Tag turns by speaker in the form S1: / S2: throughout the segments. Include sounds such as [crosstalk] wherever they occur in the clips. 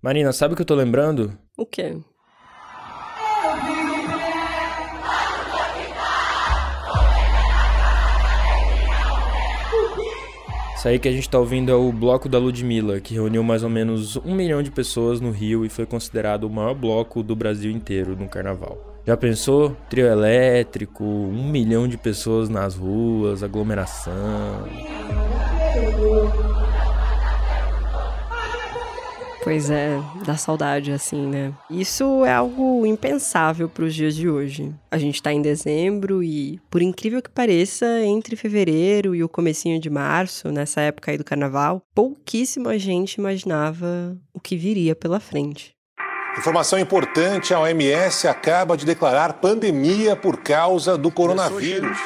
S1: Marina, sabe o que eu tô lembrando?
S2: O quê?
S1: Isso aí que a gente tá ouvindo é o Bloco da Ludmilla, que reuniu mais ou menos um milhão de pessoas no Rio e foi considerado o maior bloco do Brasil inteiro no carnaval. Já pensou? Trio elétrico, um milhão de pessoas nas ruas, aglomeração.
S2: Pois é, dá saudade assim, né? Isso é algo impensável para os dias de hoje. A gente tá em dezembro e, por incrível que pareça, entre fevereiro e o comecinho de março, nessa época aí do carnaval, pouquíssima gente imaginava o que viria pela frente.
S3: Informação importante: a OMS acaba de declarar pandemia por causa do coronavírus.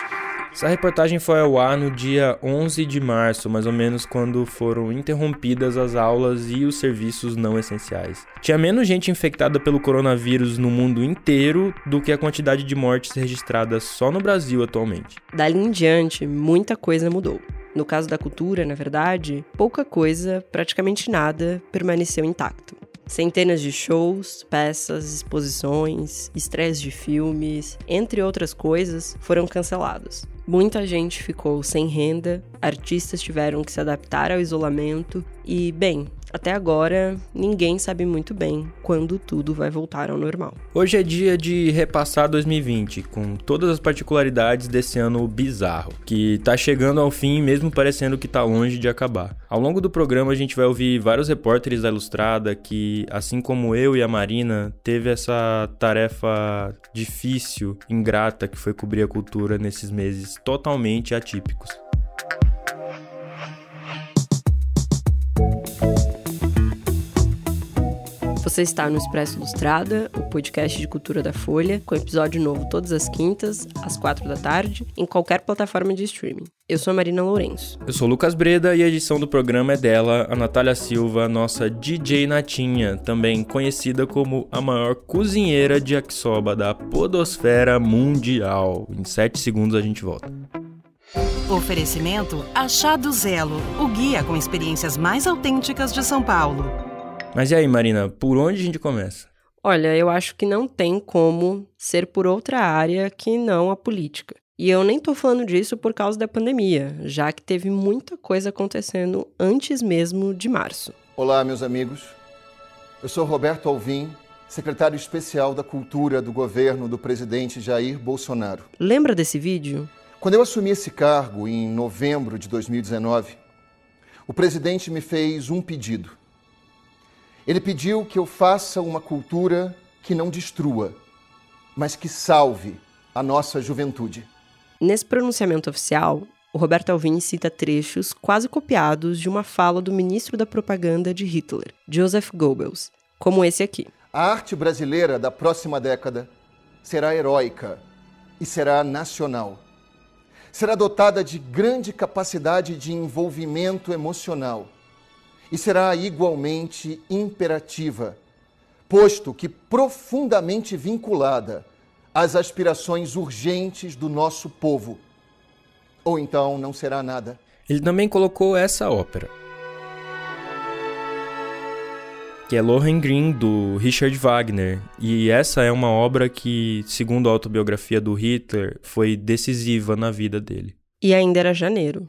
S1: Essa reportagem foi ao ar no dia 11 de março, mais ou menos quando foram interrompidas as aulas e os serviços não essenciais. Tinha menos gente infectada pelo coronavírus no mundo inteiro do que a quantidade de mortes registradas só no Brasil atualmente.
S2: Dali em diante, muita coisa mudou. No caso da cultura, na verdade, pouca coisa, praticamente nada, permaneceu intacto. Centenas de shows, peças, exposições, estreias de filmes, entre outras coisas, foram cancelados. Muita gente ficou sem renda, artistas tiveram que se adaptar ao isolamento e, bem, até agora, ninguém sabe muito bem quando tudo vai voltar ao normal.
S1: Hoje é dia de repassar 2020, com todas as particularidades desse ano bizarro, que tá chegando ao fim mesmo parecendo que tá longe de acabar. Ao longo do programa a gente vai ouvir vários repórteres da Ilustrada que, assim como eu e a Marina, teve essa tarefa difícil, ingrata que foi cobrir a cultura nesses meses totalmente atípicos.
S2: Você está no Expresso Ilustrada, o podcast de cultura da Folha, com episódio novo todas as quintas, às quatro da tarde, em qualquer plataforma de streaming. Eu sou a Marina Lourenço.
S1: Eu sou o Lucas Breda e a edição do programa é dela, a Natália Silva, nossa DJ Natinha, também conhecida como a maior cozinheira de yakisoba da podosfera mundial. Em sete segundos a gente volta.
S4: Oferecimento Achado Zelo, o guia com experiências mais autênticas de São Paulo.
S1: Mas e aí, Marina, por onde a gente começa?
S2: Olha, eu acho que não tem como ser por outra área que não a política. E eu nem tô falando disso por causa da pandemia, já que teve muita coisa acontecendo antes mesmo de março.
S5: Olá, meus amigos. Eu sou Roberto Alvim, secretário especial da Cultura do governo do presidente Jair Bolsonaro.
S2: Lembra desse vídeo?
S5: Quando eu assumi esse cargo em novembro de 2019, o presidente me fez um pedido ele pediu que eu faça uma cultura que não destrua, mas que salve a nossa juventude.
S2: Nesse pronunciamento oficial, o Roberto Alvim cita trechos quase copiados de uma fala do ministro da propaganda de Hitler, Joseph Goebbels, como esse aqui.
S5: A arte brasileira da próxima década será heróica e será nacional. Será dotada de grande capacidade de envolvimento emocional e será igualmente imperativa, posto que profundamente vinculada às aspirações urgentes do nosso povo. Ou então não será nada.
S1: Ele também colocou essa ópera, que é Lohengrin, do Richard Wagner. E essa é uma obra que, segundo a autobiografia do Hitler, foi decisiva na vida dele.
S2: E ainda era janeiro.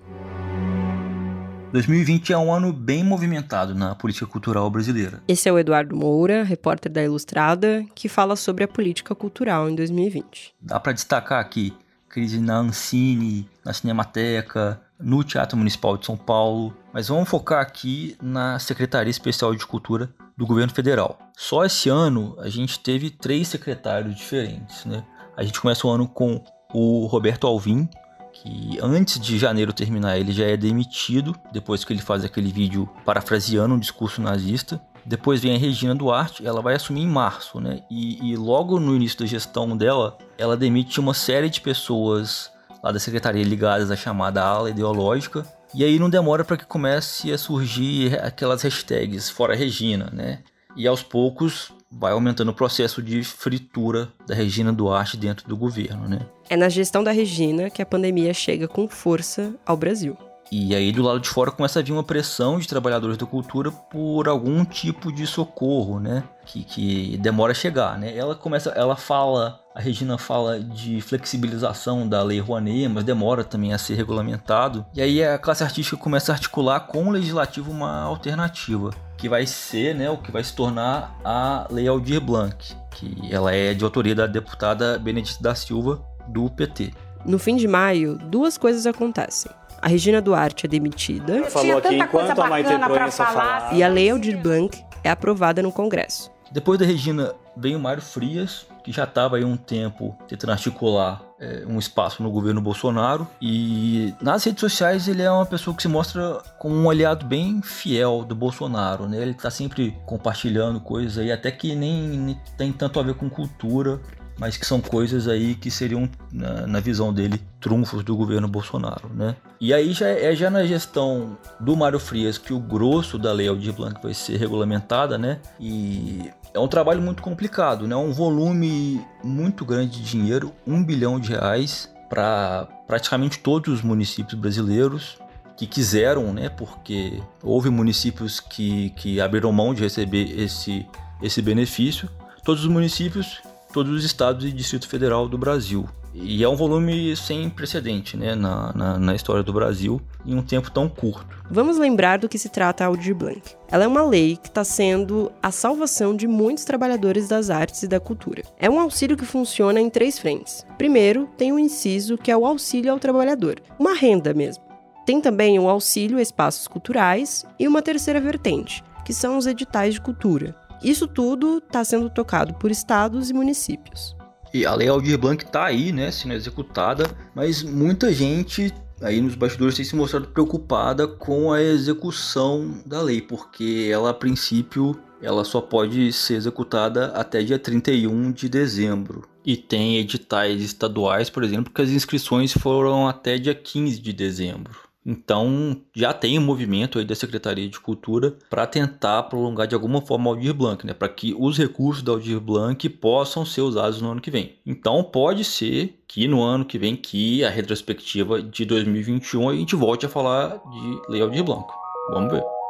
S6: 2020 é um ano bem movimentado na política cultural brasileira.
S2: Esse é o Eduardo Moura, repórter da Ilustrada, que fala sobre a política cultural em 2020.
S6: Dá para destacar aqui crise na Ancine, na Cinemateca, no Teatro Municipal de São Paulo, mas vamos focar aqui na Secretaria Especial de Cultura do Governo Federal. Só esse ano a gente teve três secretários diferentes, né? A gente começa o ano com o Roberto Alvim, que antes de janeiro terminar ele já é demitido, depois que ele faz aquele vídeo parafraseando um discurso nazista. Depois vem a Regina Duarte, ela vai assumir em março, né? E, e logo no início da gestão dela, ela demite uma série de pessoas lá da secretaria ligadas à chamada ala ideológica. E aí não demora para que comece a surgir aquelas hashtags fora Regina, né? E aos poucos vai aumentando o processo de fritura da Regina Duarte dentro do governo, né?
S2: É na gestão da Regina que a pandemia chega com força ao Brasil.
S6: E aí do lado de fora começa a vir uma pressão de trabalhadores da cultura por algum tipo de socorro, né? Que, que demora a chegar, né? Ela começa, ela fala, a Regina fala de flexibilização da lei Rouanet, mas demora também a ser regulamentado. E aí a classe artística começa a articular com o legislativo uma alternativa, que vai ser, né, o que vai se tornar a Lei Aldir Blanc, que ela é de autoria da deputada Benedita da Silva do PT.
S2: No fim de maio, duas coisas acontecem. A Regina Duarte é demitida.
S7: Falou aqui enquanto a Maite Proença falava.
S2: E a Lei Aldir Blanc é aprovada no Congresso.
S6: Depois da Regina vem o Mário Frias, que já estava aí um tempo tentando articular é, um espaço no governo Bolsonaro. E nas redes sociais ele é uma pessoa que se mostra como um aliado bem fiel do Bolsonaro. Né? Ele está sempre compartilhando coisas aí, até que nem, nem tem tanto a ver com cultura mas que são coisas aí que seriam, na, na, visão dele, trunfos do governo Bolsonaro, né? E aí já é já na gestão do Mário Frias que o grosso da Lei Aldir Blanc vai ser regulamentada, né? E é um trabalho muito complicado, né? Um volume muito grande de dinheiro, um bilhão de reais para praticamente todos os municípios brasileiros que quiseram, né? Porque houve municípios que, que abriram mão de receber esse, esse benefício. Todos os municípios todos os estados e Distrito Federal do Brasil. E é um volume sem precedente né, na, na, na, história do Brasil em um tempo tão curto.
S2: Vamos lembrar do que se trata a Aldir Blanc. Ela é uma lei que está sendo a salvação de muitos trabalhadores das artes e da cultura. É um auxílio que funciona em três frentes. Primeiro, tem o um inciso que é o auxílio ao trabalhador, uma renda mesmo. Tem também o auxílio a espaços culturais e uma terceira vertente, que são os editais de cultura, isso tudo está sendo tocado por estados e municípios.
S6: E a Lei Aldir Blanc está aí, né, sendo executada, mas muita gente aí nos bastidores tem se mostrado preocupada com a execução da lei, porque ela a princípio ela só pode ser executada até dia 31 de dezembro. E tem editais estaduais, por exemplo, que as inscrições foram até dia 15 de dezembro. Então, já tem um movimento aí da Secretaria de Cultura para tentar prolongar de alguma forma o Aldir Blanc, né? para que os recursos da Aldir Blanc possam ser usados no ano que vem. Então, pode ser que no ano que vem, que a retrospectiva de 2021, a gente volte a falar de Lei Aldir Blanc. Vamos ver.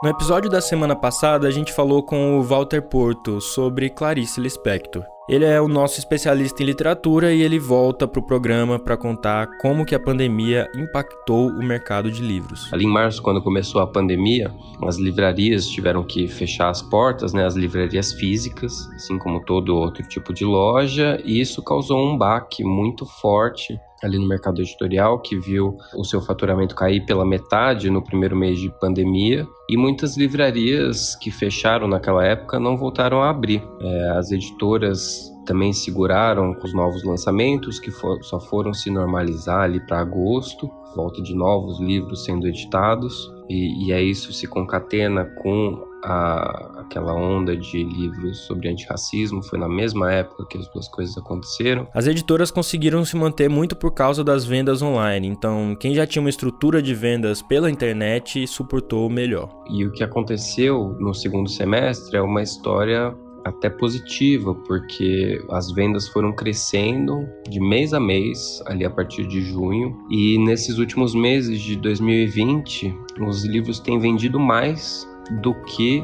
S1: No episódio da semana passada, a gente falou com o Walter Porto sobre Clarice Lispector. Ele é o nosso especialista em literatura e ele volta para o programa para contar como que a pandemia impactou o mercado de livros.
S8: Ali em março, quando começou a pandemia, as livrarias tiveram que fechar as portas, né, as livrarias físicas, assim como todo outro tipo de loja, e isso causou um baque muito forte ali no mercado editorial, que viu o seu faturamento cair pela metade no primeiro mês de pandemia, e muitas livrarias que fecharam naquela época não voltaram a abrir. É, as editoras também seguraram com os novos lançamentos, que for, só foram se normalizar ali para agosto, volta de novos livros sendo editados, e, e é isso se concatena com a, aquela onda de livros sobre antirracismo, foi na mesma época que as duas coisas aconteceram.
S1: As editoras conseguiram se manter muito por causa das vendas online, então quem já tinha uma estrutura de vendas pela internet suportou melhor.
S8: E o que aconteceu no segundo semestre é uma história até positiva, porque as vendas foram crescendo de mês a mês, ali a partir de junho, e nesses últimos meses de 2020, os livros têm vendido mais do que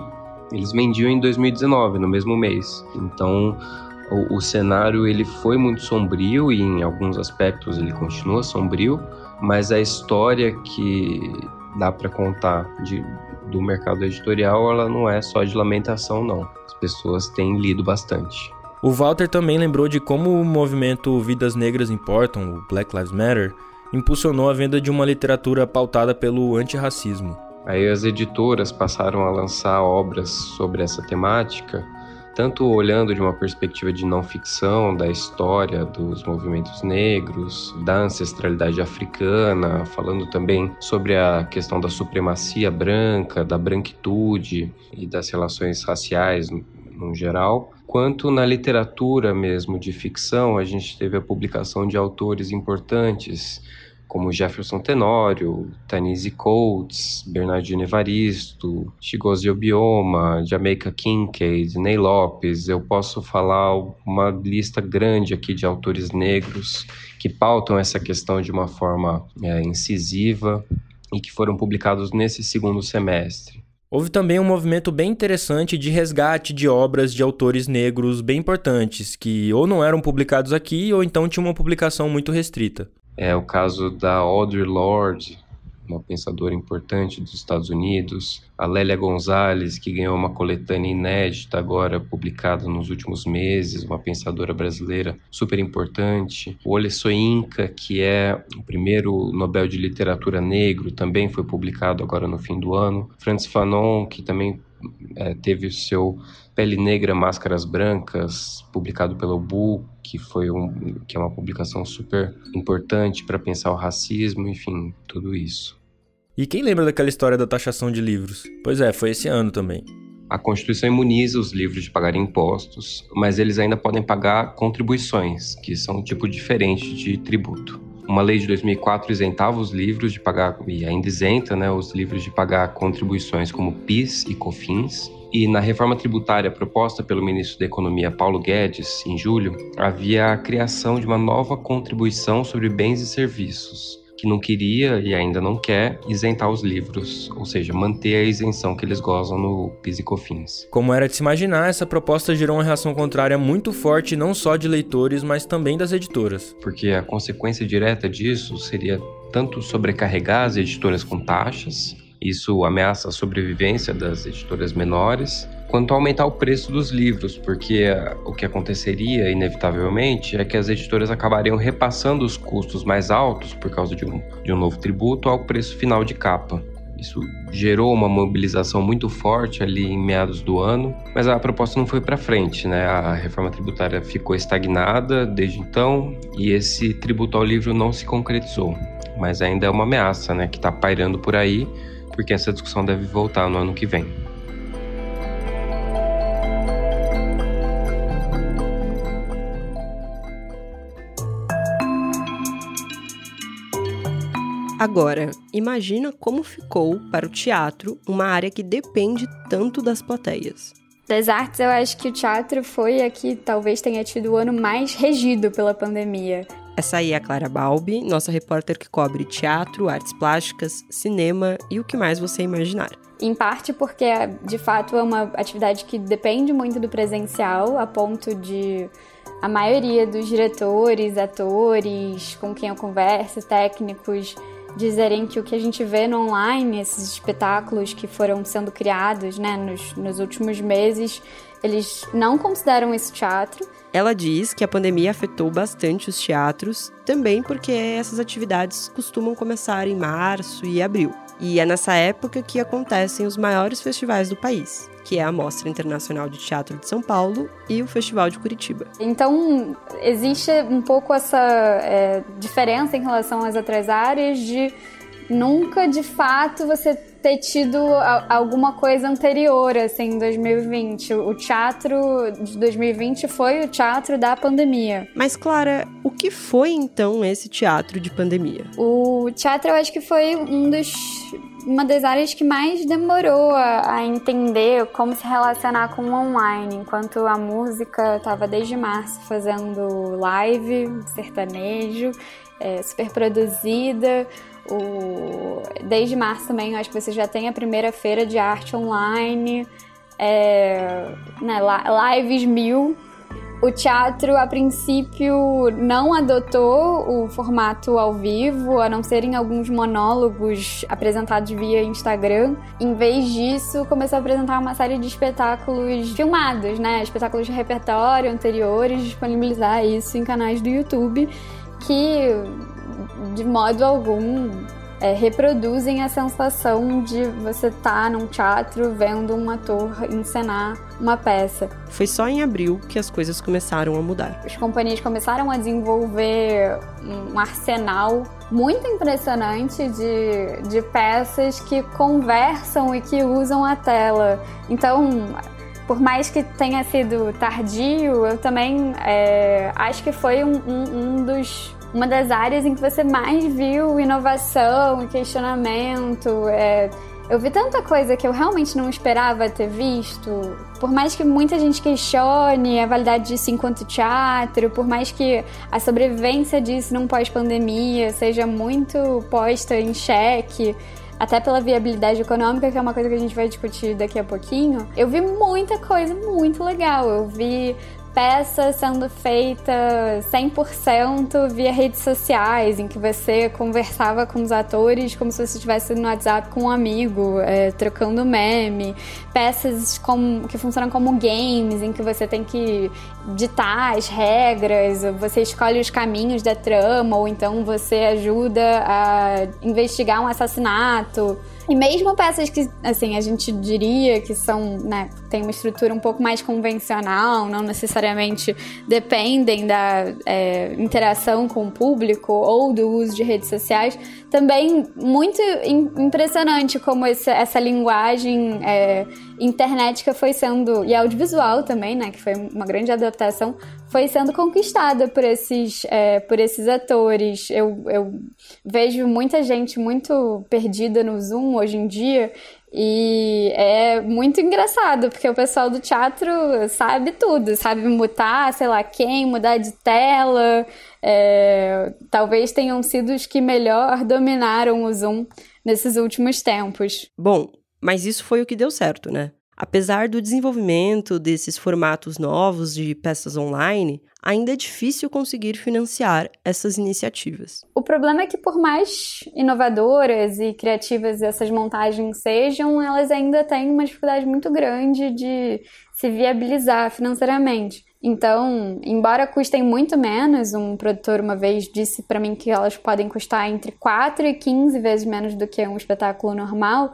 S8: eles vendiam em 2019, no mesmo mês. Então, o, o, cenário ele foi muito sombrio e em alguns aspectos ele continua sombrio, mas a história que dá para contar de, do mercado editorial ela não é só de lamentação não. As pessoas têm lido bastante.
S1: O Walter também lembrou de como o movimento Vidas Negras Importam, o Black Lives Matter, impulsionou a venda de uma literatura pautada pelo antirracismo.
S8: Aí as editoras passaram a lançar obras sobre essa temática, tanto olhando de uma perspectiva de não ficção, da história dos movimentos negros, da ancestralidade africana, falando também sobre a questão da supremacia branca, da branquitude e das relações raciais no geral, quanto na literatura mesmo de ficção, a gente teve a publicação de autores importantes como Jefferson Tenório, Tanise Coates, Bernardino Evaristo, Chigozi Obioma, Jamaica Kincaid, Ney Lopes. Eu posso falar uma lista grande aqui de autores negros que pautam essa questão de uma forma é, incisiva e que foram publicados nesse segundo semestre.
S1: Houve também um movimento bem interessante de resgate de obras de autores negros bem importantes, que ou não eram publicados aqui ou então tinham uma publicação muito restrita.
S8: É o caso da Audre Lorde, uma pensadora importante dos Estados Unidos, a Lélia Gonzalez, que ganhou uma coletânea inédita agora publicada nos últimos meses, uma pensadora brasileira super importante, o Ole Soyinka, que é o primeiro Nobel de Literatura negro, também foi publicado agora no fim do ano, Francis Fanon, que também é, teve o seu Pele Negra, Máscaras Brancas, publicado pelo Bu, que foi um, que é uma publicação super importante para pensar o racismo, enfim, tudo isso.
S1: E quem lembra daquela história da taxação de livros? Pois é, foi esse ano também.
S8: A Constituição imuniza os livros de pagar impostos, mas eles ainda podem pagar contribuições, que são um tipo diferente de tributo. Uma lei de 2004 isentava os livros de pagar, e ainda isenta né, os livros de pagar contribuições como PIS e COFINS. E na reforma tributária proposta pelo ministro da Economia Paulo Guedes, em julho, havia a criação de uma nova contribuição sobre bens e serviços, que não queria e ainda não quer isentar os livros, ou seja, manter a isenção que eles gozam no PIS e COFINS.
S1: Como era de se imaginar, essa proposta gerou uma reação contrária muito forte não só de leitores, mas também das editoras.
S8: Porque a consequência direta disso seria tanto sobrecarregar as editoras com taxas, isso ameaça a sobrevivência das editoras menores, quanto aumentar o preço dos livros, porque eh, o que aconteceria, inevitavelmente, é que as editoras acabariam repassando os custos mais altos por causa de um, de um novo tributo ao preço final de capa. Isso gerou uma mobilização muito forte ali em meados do ano, mas a proposta não foi para frente, né? A reforma tributária ficou estagnada desde então e esse tributo ao livro não se concretizou. Mas ainda é uma ameaça, né, que está pairando por aí, porque essa discussão deve voltar no ano que vem.
S2: Agora, imagina como ficou para o teatro uma área que depende tanto das plateias.
S9: Das artes, eu acho que o teatro foi a que talvez tenha tido o ano mais regido pela pandemia.
S2: Essa aí é a Clara Balbi, nossa repórter que cobre teatro, artes plásticas, cinema e o que mais você imaginar.
S9: Em parte porque, de fato, é uma atividade que depende muito do presencial, a ponto de a maioria dos diretores, atores com quem eu converso, técnicos, dizerem que o que a gente vê no online, esses espetáculos que foram sendo criados né, nos, nos últimos meses, eles não consideram esse teatro.
S2: Ela diz que a pandemia afetou bastante os teatros, também porque essas atividades costumam começar em março e abril. E é nessa época que acontecem os maiores festivais do país, que é a Mostra Internacional de Teatro de São Paulo e o Festival de Curitiba.
S9: Então, existe um pouco essa é, diferença em relação às outras áreas de nunca de fato você ter tido alguma coisa anterior, assim, em 2020. O teatro de 2020 foi o teatro da pandemia.
S2: Mas, Clara, o que foi então esse teatro de pandemia?
S9: O teatro eu acho que foi um dos uma das áreas que mais demorou a, a, entender como se relacionar com o online, enquanto a música estava desde março fazendo live, sertanejo, é, super produzida. O... Desde março também, acho que você já tem a primeira feira de arte online, é... né, lives mil. O teatro, a princípio, não adotou o formato ao vivo, a não ser em alguns monólogos apresentados via Instagram. Em vez disso, começou a apresentar uma série de espetáculos filmados, né? Espetáculos de repertório anteriores, disponibilizar isso em canais do YouTube, que de modo algum é, reproduzem a sensação de você estar tá num teatro vendo um ator encenar uma peça.
S2: Foi só em abril que as coisas começaram a mudar.
S9: As companhias começaram a desenvolver um arsenal muito impressionante de, de peças que conversam e que usam a tela. Então, por mais que tenha sido tardio, eu também é, acho que foi um, um, um dos uma das áreas em que você mais viu inovação questionamento. É, eu vi tanta coisa que eu realmente não esperava ter visto. Por mais que muita gente questione a validade disso enquanto teatro, por mais que a sobrevivência disso num pós-pandemia seja muito posta em xeque, até pela viabilidade econômica, que é uma coisa que a gente vai discutir daqui a pouquinho, eu vi muita coisa muito legal. Eu vi peça sendo feita 100% via redes sociais, em que você conversava com os atores como se você estivesse no WhatsApp com um amigo, é, trocando meme. Peças que funcionam como games, em que você tem que ditar as regras, você escolhe os caminhos da trama, ou então você ajuda a investigar um assassinato. E mesmo peças que, assim, a gente diria que são, né, tem uma estrutura um pouco mais convencional, não necessariamente dependem da é, interação com o público ou do uso de redes sociais, também muito impressionante como esse, essa linguagem é, internética foi sendo, e audiovisual também, né, que foi uma grande adaptação, foi sendo conquistada por esses, é, por esses atores. Eu, eu vejo muita gente muito perdida no Zoom hoje em dia e é muito engraçado, porque o pessoal do teatro sabe tudo, sabe mutar, sei lá quem, mudar de tela. É, talvez tenham sido os que melhor dominaram o Zoom nesses últimos tempos.
S2: Bom, mas isso foi o que deu certo, né? Apesar do desenvolvimento desses formatos novos de peças online, ainda é difícil conseguir financiar essas iniciativas.
S9: O problema é que, por mais inovadoras e criativas essas montagens sejam, elas ainda têm uma dificuldade muito grande de se viabilizar financeiramente. Então, embora custem muito menos, um produtor uma vez disse para mim que elas podem custar entre 4 e 15 vezes menos do que um espetáculo normal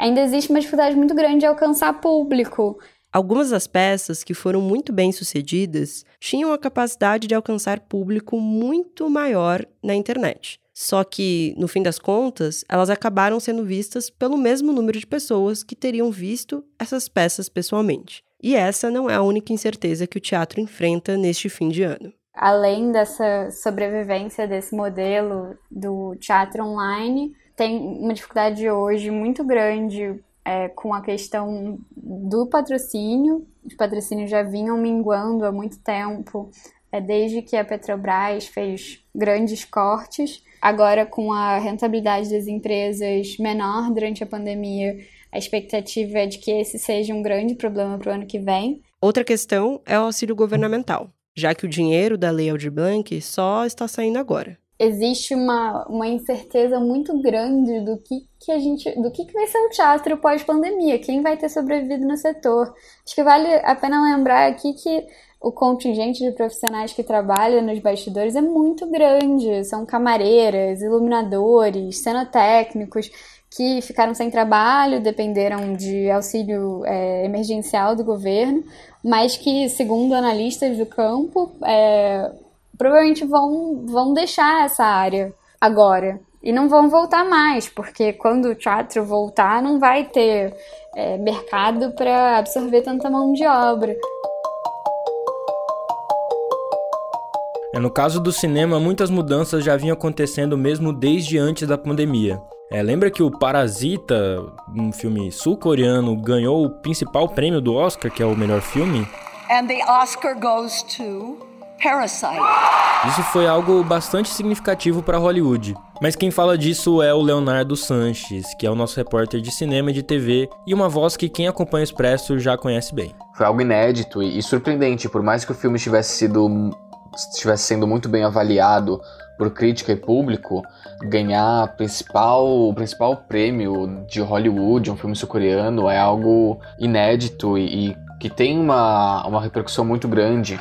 S9: ainda existe uma dificuldade muito grande de alcançar público.
S2: Algumas das peças que foram muito bem sucedidas tinham a capacidade de alcançar público muito maior na internet. Só que, no fim das contas, elas acabaram sendo vistas pelo mesmo número de pessoas que teriam visto essas peças pessoalmente. E essa não é a única incerteza que o teatro enfrenta neste fim de ano.
S9: Além dessa sobrevivência desse modelo do teatro online, tem uma dificuldade hoje muito grande é, com a questão do patrocínio. Os patrocínios já vinham minguando há muito tempo, é, desde que a Petrobras fez grandes cortes. Agora, com a rentabilidade das empresas menor durante a pandemia, a expectativa é de que esse seja um grande problema para o ano que vem.
S2: Outra questão é o auxílio governamental, já que o dinheiro da Lei Aldir Blanc só está saindo agora
S9: existe uma, uma incerteza muito grande do que, que a gente do que, que vai ser o teatro pós-pandemia, quem vai ter sobrevivido no setor. Acho que vale a pena lembrar aqui que o contingente de profissionais que trabalham nos bastidores é muito grande. São camareiras, iluminadores, cenotécnicos que ficaram sem trabalho, dependeram de auxílio é, emergencial do governo, mas que, segundo analistas do campo, é, provavelmente vão, vão deixar essa área agora. E não vão voltar mais, porque quando o teatro voltar, não vai ter é, mercado para absorver tanta mão de obra.
S1: É, no caso do cinema, muitas mudanças já vinham acontecendo mesmo desde antes da pandemia. É, lembra que o Parasita, um filme sul-coreano, ganhou o principal prêmio do Oscar, que é o melhor filme? And the Oscar goes to Parasite. Isso foi algo bastante significativo para Hollywood. Mas quem fala disso é o Leonardo Sanches, que é o nosso repórter de cinema e de TV e uma voz que quem acompanha o Expresso já conhece bem.
S10: Foi algo inédito e surpreendente, por mais que o filme tivesse sido estivesse sendo muito bem avaliado por crítica e público, ganhar principal, o principal prêmio de Hollywood, um filme sul-coreano, é algo inédito e, e que tem uma, uma repercussão muito grande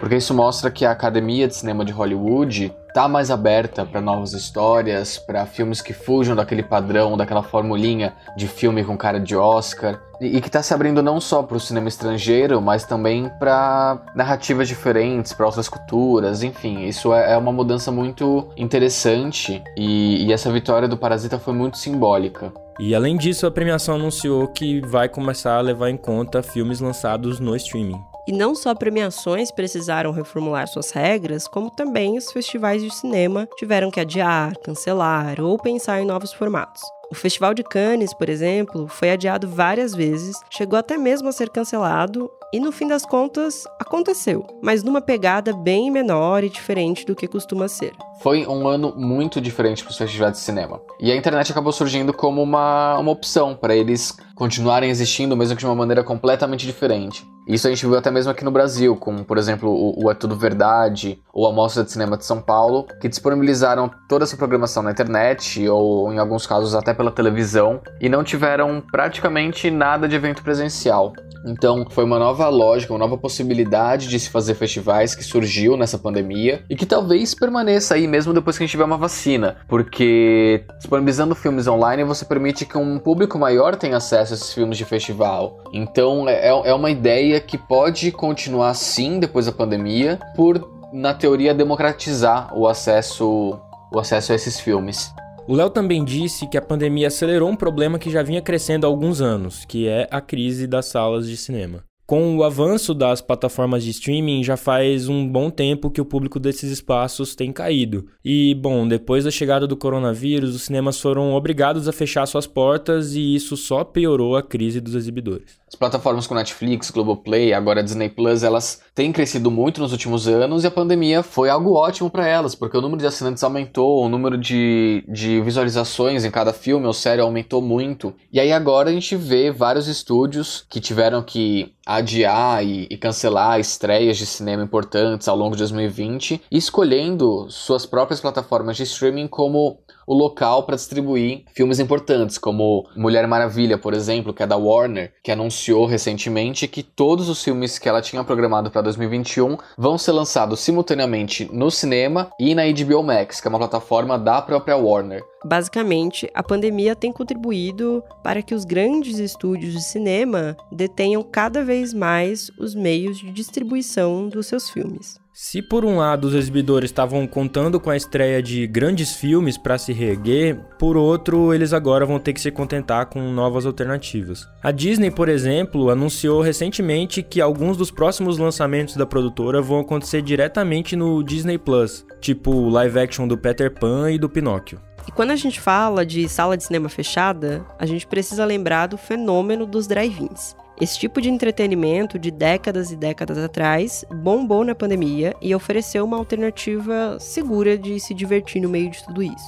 S10: porque isso mostra que a Academia de Cinema de Hollywood tá mais aberta para novas histórias, para filmes que fujam daquele padrão, daquela formulinha de filme com cara de Oscar, e, que está se abrindo não só para o cinema estrangeiro, mas também para narrativas diferentes, para outras culturas, enfim, isso é, é, uma mudança muito interessante e, e essa vitória do Parasita foi muito simbólica.
S1: E além disso, a premiação anunciou que vai começar a levar em conta filmes lançados no streaming.
S2: E não só premiações precisaram reformular suas regras, como também os festivais de cinema tiveram que adiar, cancelar ou pensar em novos formatos. O Festival de Cannes, por exemplo, foi adiado várias vezes, chegou até mesmo a ser cancelado e no fim das contas aconteceu, mas numa pegada bem menor e diferente do que costuma ser.
S10: Foi um ano muito diferente para os festivais de cinema. E a internet acabou surgindo como uma, uma opção para eles continuarem existindo, mesmo que de uma maneira completamente diferente. Isso a gente viu até mesmo aqui no Brasil, como por exemplo o, o É Tudo Verdade ou a Mostra de Cinema de São Paulo, que disponibilizaram toda essa programação na internet ou em alguns casos até pela televisão e não tiveram praticamente nada de evento presencial. Então, foi uma nova lógica, uma nova possibilidade de se fazer festivais que surgiu nessa pandemia e que talvez permaneça aí mesmo depois que a gente tiver uma vacina, porque disponibilizando filmes online você permite que um público maior tenha acesso a esses filmes de festival. Então, é, é uma ideia que pode continuar sim depois da pandemia, por, na teoria, democratizar o acesso, o acesso a esses filmes.
S1: O Léo também disse que a pandemia acelerou um problema que já vinha crescendo há alguns anos, que é a crise das salas de cinema. Com o avanço das plataformas de streaming, já faz um bom tempo que o público desses espaços tem caído. E, bom, depois da chegada do coronavírus, os cinemas foram obrigados a fechar suas portas e isso só piorou a crise dos exibidores.
S10: As plataformas como Netflix, Globoplay, agora Disney Plus, elas têm crescido muito nos últimos anos e a pandemia foi algo ótimo para elas, porque o número de assinantes aumentou, o número de, de visualizações em cada filme ou série aumentou muito. E aí agora a gente vê vários estúdios que tiveram que adiar e, e, cancelar estreias de cinema importantes ao longo de 2020, escolhendo suas próprias plataformas de streaming como o local para distribuir filmes importantes, como Mulher Maravilha, por exemplo, que é da Warner, que anunciou recentemente que todos os filmes que ela tinha programado para 2021 vão ser lançados simultaneamente no cinema e na HBO Max, que é uma plataforma da própria Warner.
S2: Basicamente, a pandemia tem contribuído para que os grandes estúdios de cinema detenham cada vez mais os meios de distribuição dos seus filmes.
S1: Se por um lado os exibidores estavam contando com a estreia de grandes filmes para se reerguer, por outro eles agora vão ter que se contentar com novas alternativas. A Disney, por exemplo, anunciou recentemente que alguns dos próximos lançamentos da produtora vão acontecer diretamente no Disney Plus, tipo o live action do Peter Pan e do Pinóquio.
S2: E quando a gente fala de sala de cinema fechada, a gente precisa lembrar do fenômeno dos drive-ins. Esse tipo de entretenimento de décadas e décadas atrás bombou na pandemia e ofereceu uma alternativa segura de se divertir no meio de tudo isso.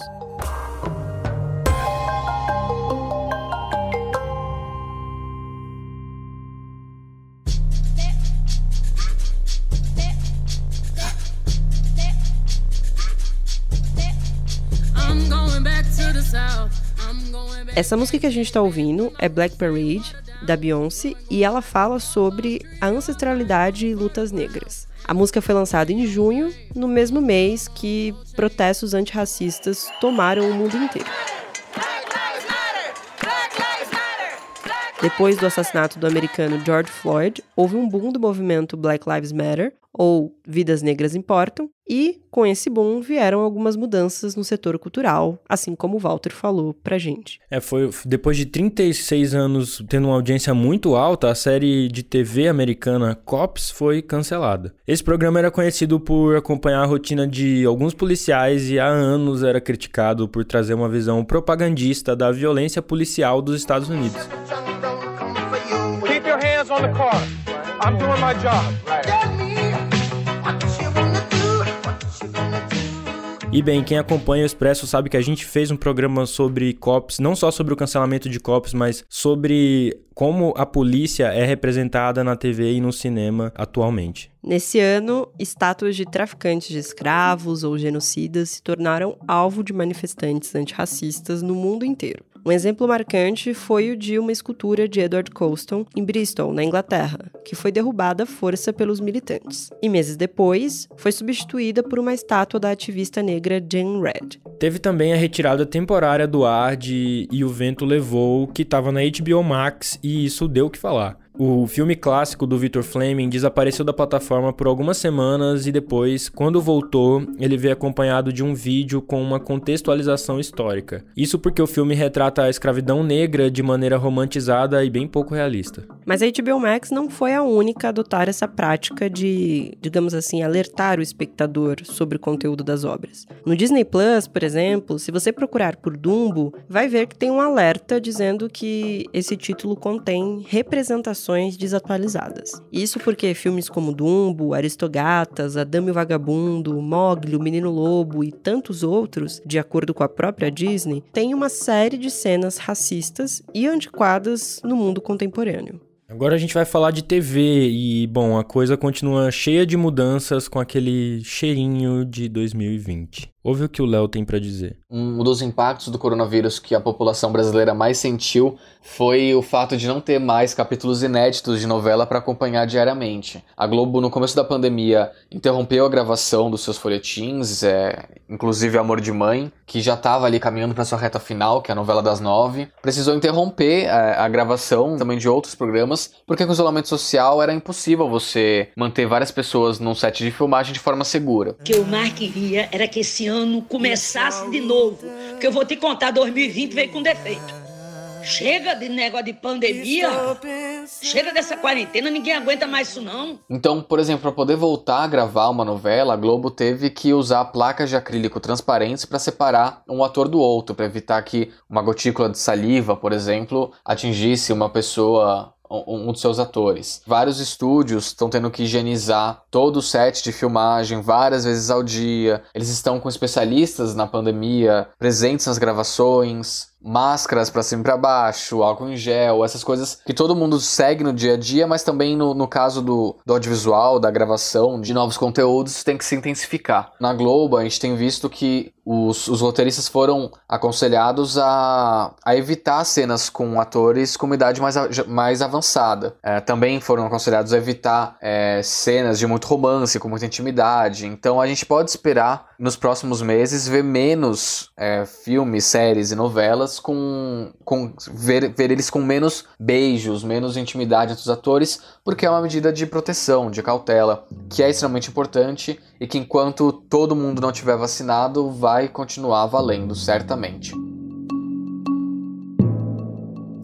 S2: Essa música que a gente está ouvindo é Black Parade, da Beyoncé, e ela fala sobre a ancestralidade e lutas negras. A música foi lançada em junho, no mesmo mês que protestos antirracistas tomaram o mundo inteiro. Depois do assassinato do americano George Floyd, houve um boom do movimento Black Lives Matter, ou Vidas Negras Importam, e com esse boom vieram algumas mudanças no setor cultural, assim como o Walter falou pra gente.
S1: É, foi depois de 36 anos tendo uma audiência muito alta, a série de TV americana Cops foi cancelada. Esse programa era conhecido por acompanhar a rotina de alguns policiais e há anos era criticado por trazer uma visão propagandista da violência policial dos Estados Unidos. Keep your hands on the car. I'm doing my job. E bem, quem acompanha o Expresso sabe que a gente fez um programa sobre COPs, não só sobre o cancelamento de COPs, mas sobre como a polícia é representada na TV e no cinema atualmente.
S2: Nesse ano, estátuas de traficantes de escravos ou genocidas se tornaram alvo de manifestantes antirracistas no mundo inteiro. Um exemplo marcante foi o de uma escultura de Edward Colston em Bristol, na Inglaterra, que foi derrubada à força pelos militantes. E meses depois, foi substituída por uma estátua da ativista negra Jane Red.
S1: Teve também a retirada temporária do ar de E o Vento Levou, que estava na HBO Max e isso deu o que falar. O filme clássico do Victor Fleming desapareceu da plataforma por algumas semanas e depois, quando voltou, ele veio acompanhado de um vídeo com uma contextualização histórica. Isso porque o filme retrata a escravidão negra de maneira romantizada e bem pouco realista.
S2: Mas a HBO Max não foi a única a adotar essa prática de, digamos assim, alertar o espectador sobre o conteúdo das obras. No Disney Plus, por exemplo, se você procurar por Dumbo, vai ver que tem um alerta dizendo que esse título contém representações desatualizadas. Isso porque filmes como Dumbo, Aristogatas, A Dama e o Vagabundo, Mogli, O Menino Lobo e tantos outros, de acordo com a própria Disney, têm uma série de cenas racistas e antiquadas no mundo contemporâneo.
S1: Agora a gente vai falar de TV e, bom, a coisa continua cheia de mudanças com aquele cheirinho de 2020. Ouve o que o Léo tem para dizer.
S10: Um dos impactos do coronavírus que a população brasileira mais sentiu foi o fato de não ter mais capítulos inéditos de novela para acompanhar diariamente. A Globo, no começo da pandemia, interrompeu a gravação dos seus folhetins, é, inclusive Amor de Mãe, que já estava ali caminhando para sua reta final, que é a novela das nove. Precisou interromper a, é, a gravação também de outros programas, porque com isolamento social era impossível você manter várias pessoas num set de filmagem de forma segura.
S11: O que eu mais queria era que esse ano começasse de novo. Porque eu vou te contar, 2020 veio com defeito. Chega de negócio de pandemia. Chega dessa quarentena, ninguém aguenta mais isso não.
S10: Então, por exemplo, para poder voltar a gravar uma novela, a Globo teve que usar placas de acrílico transparentes para separar um ator do outro, para evitar que uma gotícula de saliva, por exemplo, atingisse uma pessoa um dos seus atores. Vários estúdios estão tendo que higienizar todo o set de filmagem várias vezes ao dia. Eles estão com especialistas na pandemia presentes nas gravações máscaras para cima e para baixo, álcool em gel, essas coisas que todo mundo segue no dia a dia, mas também no, no caso do, do audiovisual, da gravação de novos conteúdos, tem que se intensificar. Na Globo, a gente tem visto que os, os roteiristas foram aconselhados a, a evitar cenas com atores com idade mais, mais avançada. É, também foram aconselhados a evitar é, cenas de muito romance, com muita intimidade. Então a gente pode esperar nos próximos meses ver menos é, filmes, séries e novelas com, com ver, ver eles com menos beijos, menos intimidade entre os atores, porque é uma medida de proteção, de cautela, que é extremamente importante e que enquanto todo mundo não tiver vacinado, vai continuar valendo, certamente.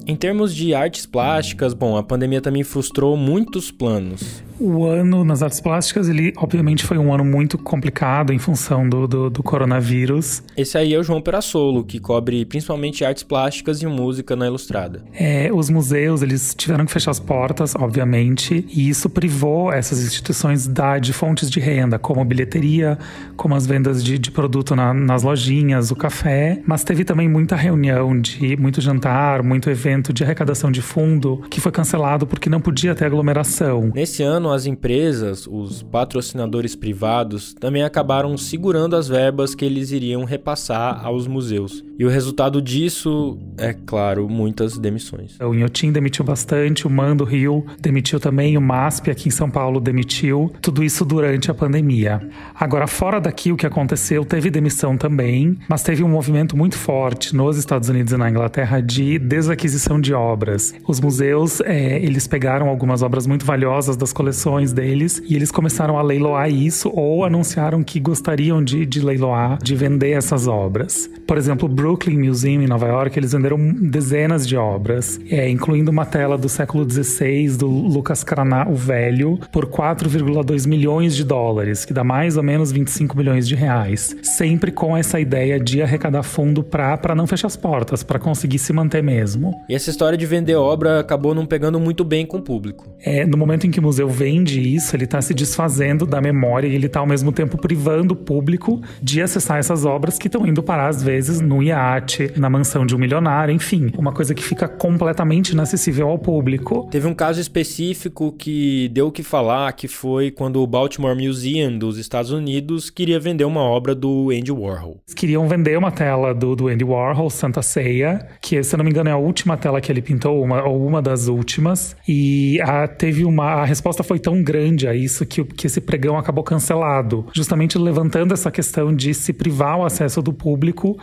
S1: Em termos de artes plásticas, bom, a pandemia também frustrou muitos planos.
S12: O ano nas artes plásticas, ele obviamente foi um ano muito complicado em função do, do, do coronavírus.
S1: Esse aí é o João Perassolo, que cobre principalmente artes plásticas e música na Ilustrada.
S12: É, os museus, eles tiveram que fechar as portas, obviamente, e isso privou essas instituições da, de fontes de renda, como bilheteria, como as vendas de, de produto na, nas lojinhas, o café, mas teve também muita reunião, de muito jantar, muito evento de arrecadação de fundo, que foi cancelado porque não podia ter aglomeração.
S1: Nesse ano, as empresas, os patrocinadores privados, também acabaram segurando as verbas que eles iriam repassar aos museus. E o resultado disso é, claro, muitas demissões.
S12: O Inhotim demitiu bastante, o Mando Rio demitiu também, o MASP aqui em São Paulo demitiu. Tudo isso durante a pandemia. Agora, fora daqui, o que aconteceu, teve demissão também, mas teve um movimento muito forte nos Estados Unidos e na Inglaterra de desaquisição de obras. Os museus, é, eles pegaram algumas obras muito valiosas das coleções deles e eles começaram a leiloar isso ou anunciaram que gostariam de, de leiloar, de vender essas obras. Por exemplo, o Brooklyn Museum em Nova York, eles venderam dezenas de obras, é, incluindo uma tela do século XVI do Lucas Cranach o Velho por 4,2 milhões de dólares, que dá mais ou menos 25 milhões de reais. Sempre com essa ideia de arrecadar fundo para não fechar as portas, para conseguir se manter mesmo.
S1: E essa história de vender obra acabou não pegando muito bem com o público.
S12: É, no momento em que o museu vende isso, ele está se desfazendo da memória e ele está ao mesmo tempo privando o público de acessar essas obras que estão indo parar às vezes no iate, na mansão de um milionário, enfim, uma coisa que fica completamente inacessível ao público.
S1: Teve um caso específico que deu o que falar, que foi quando o Baltimore Museum dos Estados Unidos queria vender uma obra do Andy Warhol.
S12: Eles queriam vender uma tela do, do Andy Warhol, Santa Ceia, que se eu não me engano é a última tela que ele pintou, uma, ou uma das últimas, e a, teve uma a resposta foi tão grande a isso que, que esse pregão acabou cancelado, justamente levantando essa questão de se privar o acesso do público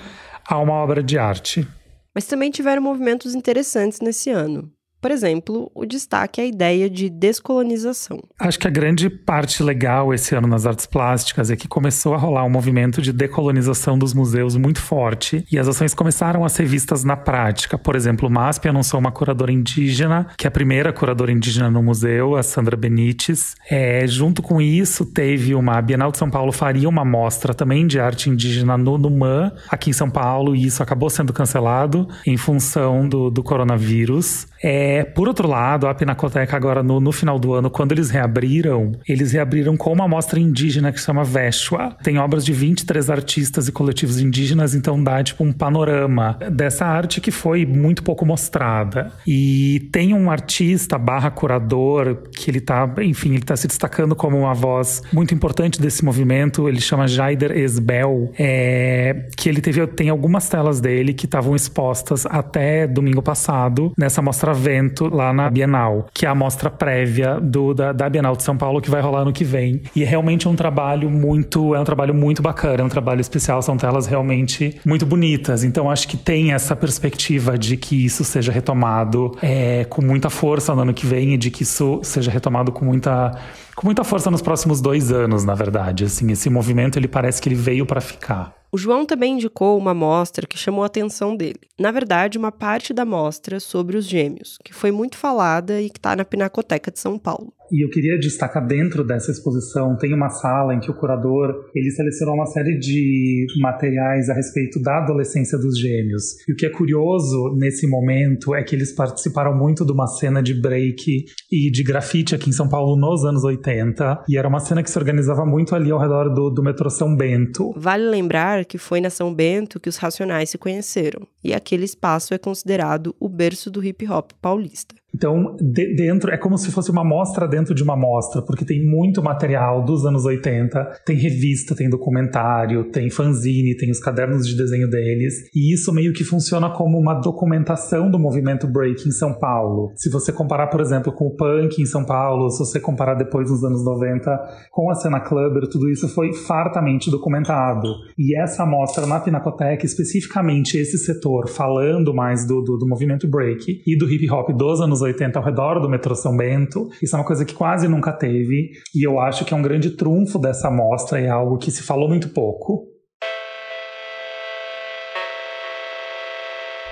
S12: a uma obra de arte.
S2: Mas também tiveram movimentos interessantes nesse ano. Por exemplo, o destaque é a ideia de descolonização.
S12: Acho que a grande parte legal esse ano nas artes plásticas é que começou a rolar um movimento de decolonização dos museus muito forte e as ações começaram a ser vistas na prática. Por exemplo, o MASP anunciou uma curadora indígena, que é a primeira curadora indígena no museu, a Sandra Benites. É, junto com isso, teve uma a Bienal de São Paulo faria uma mostra também de arte indígena no Numã, aqui em São Paulo, e isso acabou sendo cancelado em função do, do coronavírus. É, por outro lado, a Pinacoteca agora no, no, final do ano, quando eles reabriram, eles reabriram com uma mostra indígena que se chama Veshua. Tem obras de 23 artistas e coletivos indígenas, então dá tipo um panorama dessa arte que foi muito pouco mostrada. E tem um artista barra curador que ele tá, enfim, ele tá se destacando como uma voz muito importante desse movimento, ele chama Jaider Esbel, é, que ele teve, tem algumas telas dele que estavam expostas até domingo passado nessa mostra Vento lá na Bienal, que é a mostra prévia do, da, da Bienal de São Paulo que vai rolar no que vem. E é realmente um trabalho muito, é um trabalho muito bacana, é um trabalho especial, são telas realmente muito bonitas. Então acho que tem essa perspectiva de que isso seja retomado é, com muita força no ano que vem e de que isso seja retomado com muita com muita força nos próximos dois anos, na verdade. Assim, esse movimento ele parece que ele veio para ficar.
S2: O João também indicou uma mostra que chamou a atenção dele. Na verdade, uma parte da mostra sobre os gêmeos, que foi muito falada e que está na Pinacoteca de São Paulo.
S12: E eu queria destacar dentro dessa exposição, tem uma sala em que o curador, ele selecionou uma série de materiais a respeito da adolescência dos gêmeos. E o que é curioso nesse momento é que eles participaram muito de uma cena de break e de grafite aqui em São Paulo nos anos 80, e era uma cena que se organizava muito ali ao redor do, do metrô São Bento.
S2: Vale lembrar que foi na São Bento que os Racionais se conheceram, e aquele espaço é considerado o berço do hip hop paulista.
S12: Então, de, dentro, é como se fosse uma mostra dentro de uma mostra, porque tem muito material dos anos 80, tem revista, tem documentário, tem fanzine, tem os cadernos de desenho deles, e isso meio que funciona como uma documentação do movimento break em São Paulo. Se você comparar, por exemplo, com o punk em São Paulo, se você comparar depois nos anos 90 com a cena clubber, tudo isso foi fartamente documentado. E essa mostra na Pinacoteca, especificamente esse setor, falando mais do, do, do movimento break e do hip hop dos anos 80 ao redor do metrô São Bento. Isso é uma coisa que quase nunca teve e eu acho que é um grande trunfo dessa mostra e é algo que se falou muito pouco.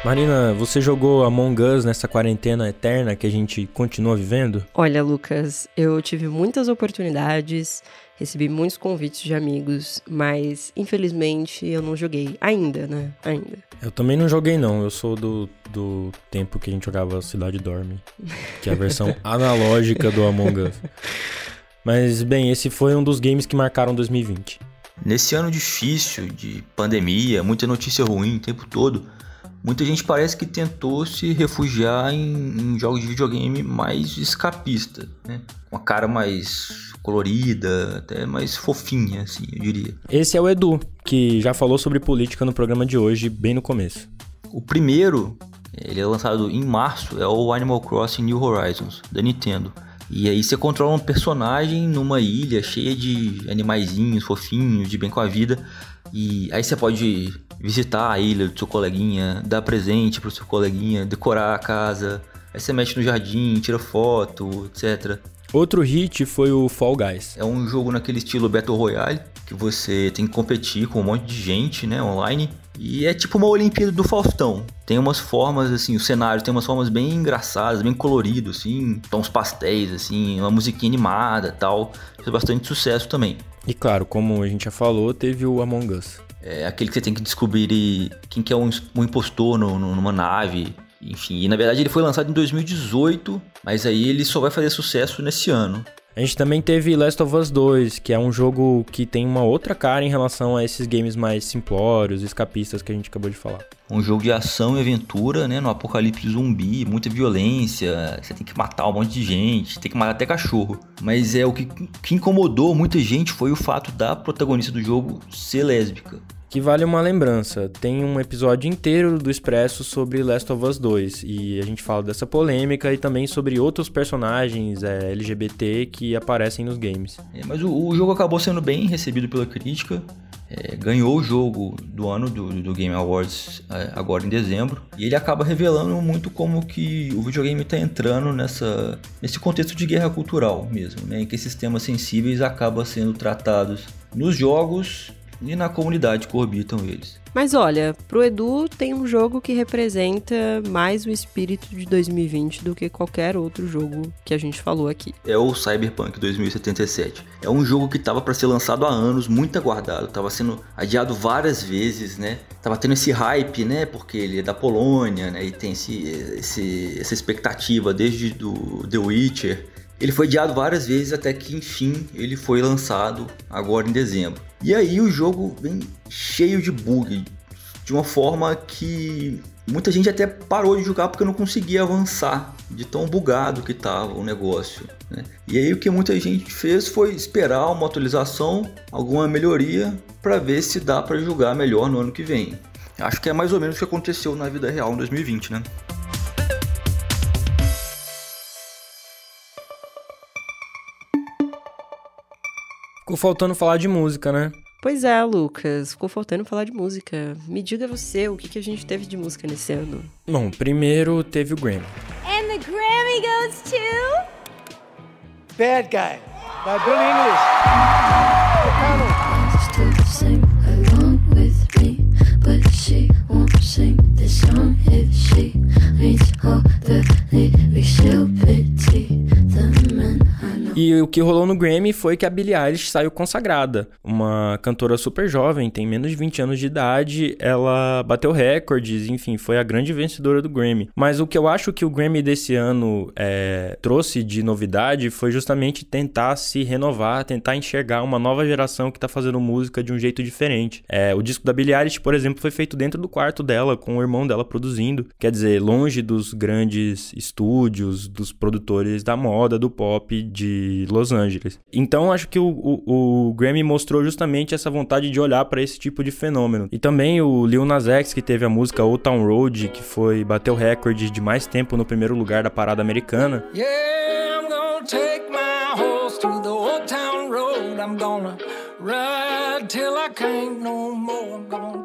S1: Marina, você jogou Among Us nessa quarentena eterna que a gente continua vivendo?
S2: Olha, Lucas, eu tive muitas oportunidades, recebi muitos convites de amigos, mas infelizmente eu não joguei ainda, né? Ainda.
S1: Eu também não joguei não, eu sou do, do tempo que a gente jogava Cidade Dorme, que é a versão [laughs] analógica do Among Us. Mas bem, esse foi um dos games que marcaram 2020.
S6: Nesse ano difícil de pandemia, muita notícia ruim o tempo todo, muita gente parece que tentou se refugiar em, em jogos de videogame mais escapista, né? Uma cara mais colorida, até mais fofinha, assim, eu diria.
S1: Esse é o Edu, que já falou sobre política no programa de hoje, bem no começo.
S6: O primeiro, ele é lançado em março, é o Animal Crossing New Horizons, da Nintendo. E aí você controla um personagem numa ilha cheia de animaizinhos fofinhos, de bem com a vida. E aí você pode visitar a ilha do seu coleguinha, dar presente pro seu coleguinha, decorar a casa. Aí você mexe no jardim, tira foto, etc.
S1: Outro hit foi o Fall Guys.
S6: É um jogo naquele estilo Battle Royale, que você tem que competir com um monte de gente, né, online. E é tipo uma Olimpíada do Faustão. Tem umas formas, assim, o cenário tem umas formas bem engraçadas, bem colorido, assim, tons pastéis, assim, uma musiquinha animada tal. Fez bastante sucesso também.
S1: E claro, como a gente já falou, teve o Among Us.
S6: É aquele que você tem que descobrir quem que é um, um impostor no, no, numa nave. Enfim, e na verdade ele foi lançado em 2018, mas aí ele só vai fazer sucesso nesse ano.
S1: A gente também teve Last of Us 2, que é um jogo que tem uma outra cara em relação a esses games mais simplórios, escapistas que a gente acabou de falar.
S6: Um jogo de ação e aventura, né? No apocalipse zumbi, muita violência, você tem que matar um monte de gente, tem que matar até cachorro. Mas é o que, que incomodou muita gente foi o fato da protagonista do jogo ser lésbica
S1: que vale uma lembrança. Tem um episódio inteiro do Expresso sobre Last of Us 2 e a gente fala dessa polêmica e também sobre outros personagens é, LGBT que aparecem nos games.
S6: É, mas o, o, jogo acabou sendo bem recebido pela crítica. é, ganhou o jogo do ano do, do Game Awards é, agora em dezembro. E ele acaba revelando muito como que o videogame está entrando nessa, nesse contexto de guerra cultural mesmo, né? em que esses temas sensíveis acabam sendo tratados nos jogos e na comunidade que orbitam eles.
S2: Mas olha, pro Edu tem um jogo que representa mais o espírito de 2020 do que qualquer outro jogo que a gente falou aqui.
S6: É o Cyberpunk 2077. É um jogo que estava para ser lançado há anos, muito aguardado, estava sendo adiado várias vezes, né? Tava tendo esse hype, né? Porque ele é da Polônia, né? E tem esse, esse essa expectativa desde do The Witcher. Ele foi adiado várias vezes até que enfim ele foi lançado agora em dezembro. E aí o jogo vem cheio de bug, de uma forma que muita gente até parou de jogar porque não conseguia avançar de tão bugado que estava o negócio. Né? E aí o que muita gente fez foi esperar uma atualização, alguma melhoria para ver se dá para jogar melhor no ano que vem. Acho que é mais ou menos o que aconteceu na vida real em 2020, né?
S1: Ficou faltando falar de música, né?
S2: Pois é, Lucas, ficou faltando falar de música. Me diga você, o que, que a gente teve de música nesse ano?
S1: Bom, primeiro teve o Grammy.
S13: And the Grammy goes to...
S14: Bad Guy, by Billie Eilish.
S1: E o que rolou no Grammy foi que a Billie Eilish saiu consagrada. Uma cantora super jovem, tem menos de 20 anos de idade, ela bateu recordes, enfim, foi a grande vencedora do Grammy. Mas o que eu acho que o Grammy desse ano é, trouxe de novidade foi justamente tentar se renovar, tentar enxergar uma nova geração que tá fazendo música de um jeito diferente. É, o disco da Billie Eilish, por exemplo, foi feito dentro do quarto dela, com o irmão dela produzindo. Quer dizer, longe dos grandes estúdios, dos produtores da moda, do pop, de Los Angeles. Então acho que o, o, o Grammy mostrou justamente essa vontade de olhar para esse tipo de fenômeno. E também o Lil Nas X, que teve a música Old Town Road, que foi bateu recorde de mais tempo no primeiro lugar da parada americana. Yeah, I'm gonna take my horse to the Old Town Road. I'm gonna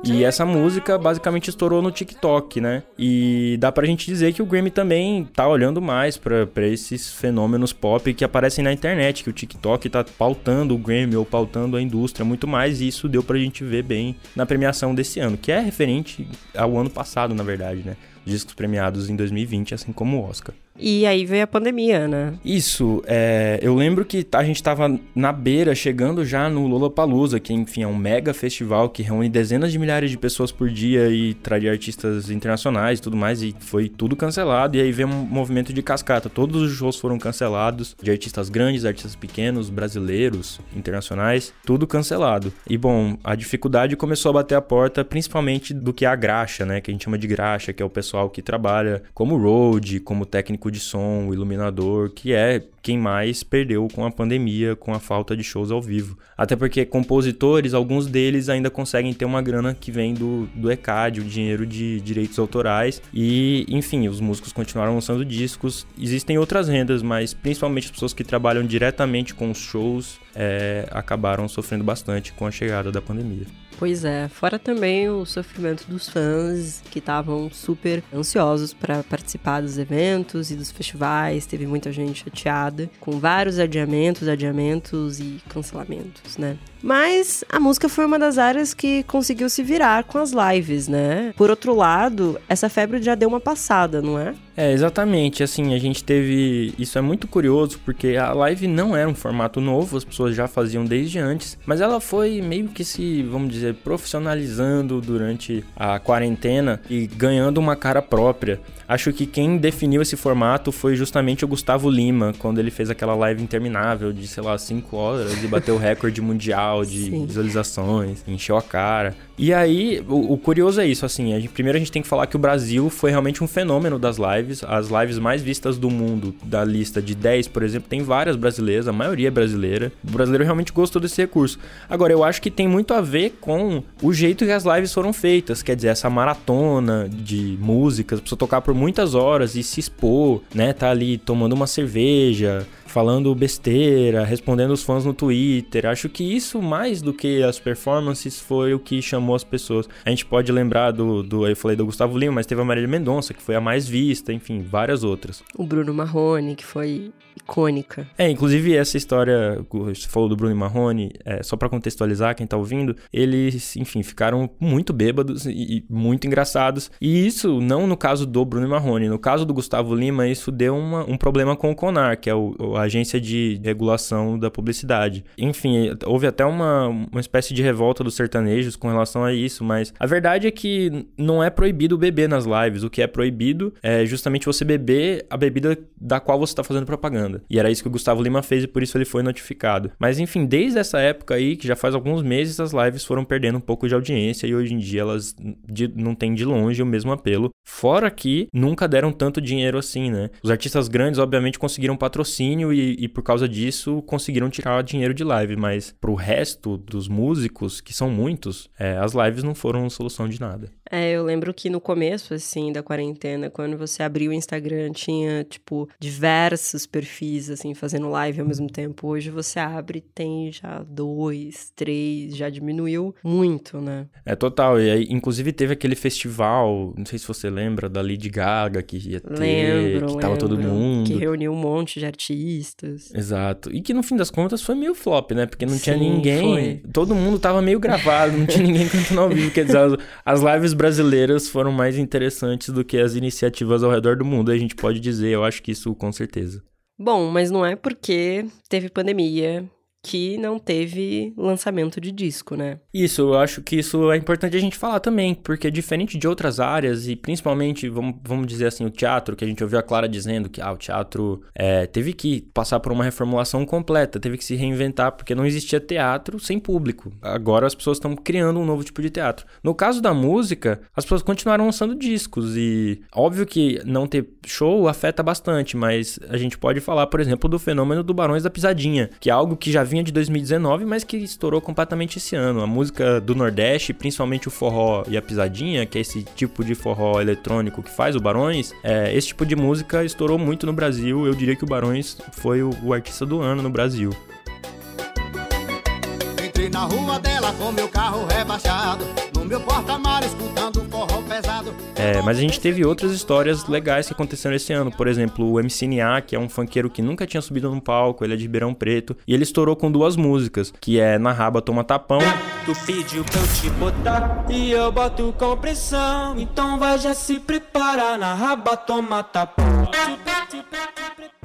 S1: E essa música basicamente estourou no TikTok, né? E dá pra gente dizer que o Grammy também tá olhando mais para esses fenômenos pop que aparecem na internet, que o TikTok tá pautando o Grammy ou pautando a indústria muito mais, e isso deu pra gente ver bem na premiação desse ano, que é referente ao ano passado, na verdade, né? Discos premiados em 2020, assim como o Oscar.
S2: E aí veio a pandemia, né?
S1: Isso, é, eu lembro que a gente tava na beira, chegando já no Lollapalooza, que enfim é um mega festival que reúne dezenas de milhares de pessoas por dia e traz artistas internacionais e tudo mais, e foi tudo cancelado, e aí veio um movimento de cascata, todos os shows foram cancelados, de artistas grandes, artistas pequenos, brasileiros, internacionais, tudo cancelado. E bom, a dificuldade começou a bater a porta, principalmente do que é a graxa, né, que a gente chama de graxa, que é o pessoal que trabalha como road, como técnico técnico de som, o iluminador, que é quem mais perdeu com a pandemia, com a falta de shows ao vivo. Até porque compositores, alguns deles ainda conseguem ter uma grana que vem do, do ECAD, o dinheiro de direitos autorais. E, enfim, os músicos continuaram lançando discos. Existem outras rendas, mas principalmente as pessoas que trabalham diretamente com os shows é, acabaram sofrendo bastante com a chegada da pandemia.
S2: Pois é, fora também o sofrimento dos fãs que estavam super ansiosos para participar dos eventos e dos festivais. Teve muita gente chateada, com vários adiamentos, adiamentos e cancelamentos, né? Mas a música foi uma das áreas que conseguiu se virar com as lives, né? Por outro lado, essa febre já deu uma passada, não é?
S1: É, exatamente. Assim, a gente teve. Isso é muito curioso, porque a live não era um formato novo, as pessoas já faziam desde antes, mas ela foi meio que se, vamos dizer, profissionalizando durante a quarentena e ganhando uma cara própria. Acho que quem definiu esse formato foi justamente o Gustavo Lima, quando ele fez aquela live interminável de, sei lá, 5 horas e bateu o recorde mundial de Sim. visualizações, encheu a cara. E aí, o, o curioso é isso, assim, a gente, primeiro a gente tem que falar que o Brasil foi realmente um fenômeno das lives. As lives mais vistas do mundo, da lista de 10, por exemplo, tem várias brasileiras, a maioria é brasileira. O brasileiro realmente gostou desse recurso. Agora, eu acho que tem muito a ver com o jeito que as lives foram feitas, quer dizer, essa maratona de músicas, a pessoa tocar por muitas horas e se expor, né? Tá ali tomando uma cerveja, falando besteira, respondendo os fãs no Twitter. Acho que isso, mais do que as performances, foi o que chamou as pessoas. A gente pode lembrar do, do eu falei do Gustavo Lima, mas teve a Marília Mendonça, que foi a mais vista, enfim, várias outras.
S2: O Bruno Marrone, que foi icônica.
S1: É, inclusive essa história, você falou do Bruno Marrone, é, só para contextualizar quem tá ouvindo, eles, enfim, ficaram muito bêbados e, e, muito engraçados. E isso não no caso do Bruno Marrone, no caso do Gustavo Lima, isso deu uma, um problema com o CONAR, que é o, a agência de regulação da publicidade. Enfim, houve até uma, uma espécie de revolta dos sertanejos com relação a isso, mas a verdade é que não é proibido beber nas lives. O que é proibido é justamente você beber a bebida da qual você está fazendo propaganda. E era isso que o Gustavo Lima fez e por isso ele foi notificado. Mas enfim, desde essa época aí, que já faz alguns meses, as lives foram perdendo um pouco de audiência e hoje em dia elas de, não têm de longe o mesmo apelo. Fora que nunca deram tanto dinheiro assim, né? Os artistas grandes, obviamente, conseguiram patrocínio e, e por causa disso conseguiram tirar dinheiro de live, mas pro resto dos músicos, que são muitos, é, as lives não foram solução de nada.
S2: É, eu lembro que no começo, assim, da quarentena, quando você abriu o Instagram, tinha, tipo, diversos perfis, assim, fazendo live ao mesmo tempo. Hoje você abre tem já dois, três, já diminuiu muito, né?
S1: É, total. E aí, inclusive, teve aquele festival, não sei se você lembra, da Lady Gaga, que ia ter,
S2: lembro,
S1: que tava
S2: lembro,
S1: todo mundo.
S2: Que reuniu um monte de artistas.
S1: Exato. E que, no fim das contas, foi meio flop, né? Porque não
S2: Sim,
S1: tinha ninguém...
S2: foi.
S1: Todo mundo tava meio gravado, não tinha ninguém [laughs] cantando ao vivo. Quer dizer, as, as lives brasileiras foram mais interessantes do que as iniciativas ao redor do mundo. A gente pode dizer, eu acho que isso com certeza.
S2: Bom, mas não é porque teve pandemia que não teve lançamento de disco, né?
S1: Isso, eu acho que isso é importante a gente falar também, porque diferente de outras áreas, e principalmente, vamos, vamos dizer assim, o teatro, que a gente ouviu a Clara dizendo que ah, o teatro é, teve que passar por uma reformulação completa, teve que se reinventar, porque não existia teatro sem público. Agora as pessoas estão criando um novo tipo de teatro. No caso da música, as pessoas continuaram lançando discos, e óbvio que não ter show afeta bastante, mas a gente pode falar, por exemplo, do fenômeno do Barões da Pisadinha, que é algo que já vinha de 2019, mas que estourou completamente esse ano. A música do Nordeste, principalmente o forró e a pisadinha, que é esse tipo de forró eletrônico que faz o Barões, é, esse tipo de música estourou muito no Brasil. Eu diria que o Barões foi o, o artista do ano no Brasil.
S15: Entrei na rua dela com meu carro rebaixado, no meu porta-mar escutando.
S1: É, mas a gente teve outras histórias legais que aconteceram esse ano. Por exemplo, o MC Nia, que é um funkeiro que nunca tinha subido num palco, ele é de Ribeirão Preto, e ele estourou com duas músicas, que é Na Raba Toma Tapão
S16: Tu pediu pra eu te botar e eu boto com pressão. Então vai já se preparar na raba, toma tapão.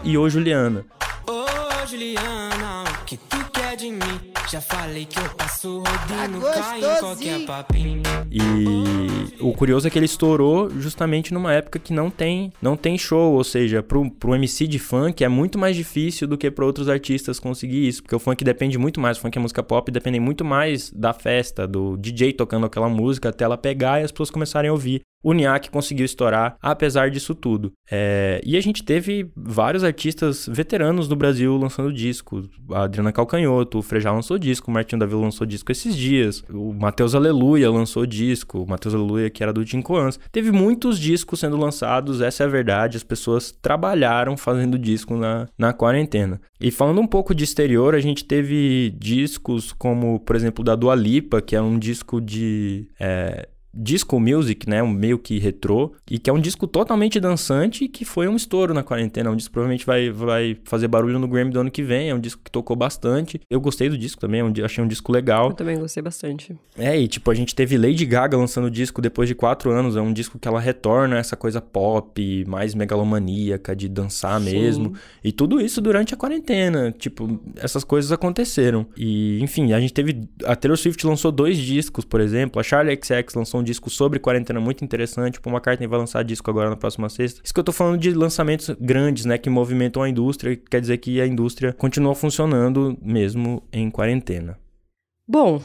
S1: e Ô Juliana.
S16: Ô Juliana, o que tu quer de mim? Já falei que eu passo rodinho, caio em qualquer papinho.
S1: E o curioso é que ele estourou justamente numa época que não tem, não tem show, ou seja, pro, pro MC de funk é muito mais difícil do que para outros artistas conseguir isso, porque o funk depende muito mais, o funk é música pop, depende muito mais da festa, do DJ tocando aquela música até ela pegar e as pessoas começarem a ouvir. O Niak conseguiu estourar apesar disso tudo. É, e a gente teve vários artistas veteranos do Brasil lançando disco. A Adriana Calcanhoto, o Frejá lançou disco, o Martinho da Vila lançou disco esses dias. O Matheus Aleluia lançou disco, o Matheus Aleluia que era do Tincoans. Teve muitos discos sendo lançados, essa é a verdade. As pessoas trabalharam fazendo disco na, na quarentena. E falando um pouco de exterior, a gente teve discos como, por exemplo, da Dua Lipa, que é um disco de... É, disco music, né, um meio que retrô, e que é um disco totalmente dançante que foi um estouro na quarentena, um disco que provavelmente vai, vai fazer barulho no Grammy do ano que vem, é um disco que tocou bastante. Eu gostei do disco também, é achei um disco legal.
S2: Eu também gostei bastante.
S1: É, e tipo, a gente teve Lady Gaga lançando o disco depois de quatro anos, é um disco que ela retorna essa coisa pop, mais megalomaníaca, de dançar
S2: Sim.
S1: mesmo, e tudo isso durante a quarentena, tipo, essas coisas aconteceram. E, enfim, a gente teve, a Taylor Swift lançou dois discos, por exemplo, a Charlie XX lançou um disco sobre quarentena muito interessante. Uma McCartney vai lançar disco agora na próxima sexta. Isso que eu tô falando de lançamentos grandes, né? Que movimentam a indústria. Quer dizer que a indústria continua funcionando mesmo em quarentena.
S2: Bom,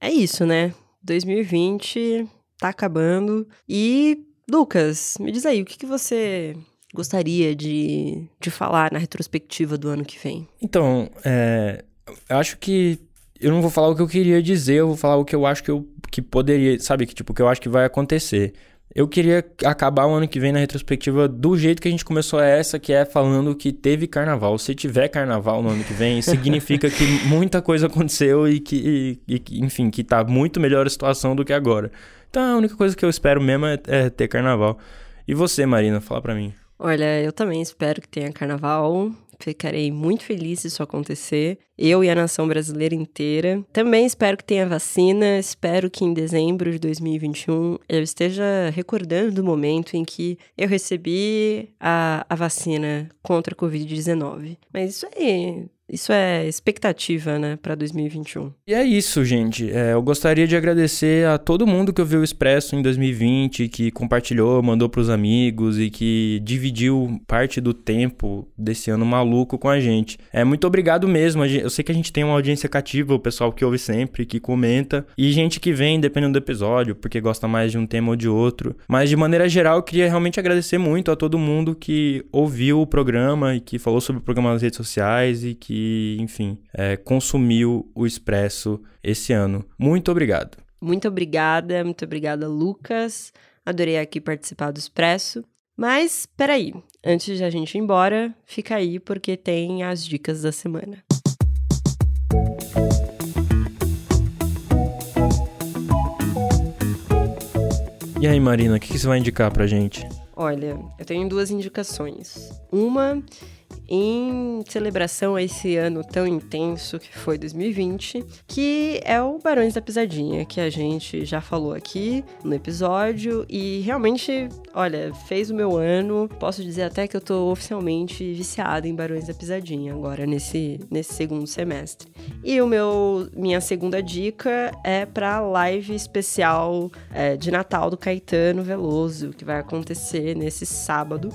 S2: é isso, né? 2020 tá acabando. E, Lucas, me diz aí, o que, que você gostaria de, de falar na retrospectiva do ano que vem?
S1: Então, é, eu acho que eu não vou falar o que eu queria dizer, eu vou falar o que eu acho que eu que poderia, sabe, que tipo que eu acho que vai acontecer. Eu queria acabar o ano que vem na retrospectiva do jeito que a gente começou essa, que é falando que teve carnaval. Se tiver carnaval no ano que vem, [laughs] significa que muita coisa aconteceu e que, e, enfim, que tá muito melhor a situação do que agora. Então a única coisa que eu espero mesmo é, é ter carnaval. E você, Marina, fala pra mim.
S2: Olha, eu também espero que tenha carnaval. Ficarei muito feliz se isso acontecer. Eu e a nação brasileira inteira. Também espero que tenha vacina. Espero que em dezembro de 2021 eu esteja recordando do momento em que eu recebi a, a vacina contra a Covid-19. Mas isso aí isso é expectativa, né, para 2021.
S1: E é isso, gente. É, eu gostaria de agradecer a todo mundo que ouviu o Expresso em 2020, que compartilhou, mandou para os amigos e que dividiu parte do tempo desse ano maluco com a gente. É muito obrigado mesmo. Eu sei que a gente tem uma audiência cativa, o pessoal que ouve sempre, que comenta, e gente que vem dependendo do episódio, porque gosta mais de um tema ou de outro. Mas de maneira geral, eu queria realmente agradecer muito a todo mundo que ouviu o programa e que falou sobre o programa nas redes sociais e que enfim, é, consumiu o Expresso esse ano. Muito obrigado.
S2: Muito obrigada, muito obrigada, Lucas. Adorei aqui participar do Expresso. Mas, peraí, antes de a gente ir embora, fica aí porque tem as dicas da semana.
S1: E aí, Marina, o que, que você vai indicar pra gente?
S2: Olha, eu tenho duas indicações. Uma em celebração a esse ano tão intenso que foi 2020, que é o Barões da Pisadinha, que a gente já falou aqui no episódio e realmente, olha, fez o meu ano. Posso dizer até que eu tô oficialmente viciada em Barões da Pisadinha agora nesse nesse segundo semestre. E o meu minha segunda dica é para live especial é, de Natal do Caetano Veloso, que vai acontecer nesse sábado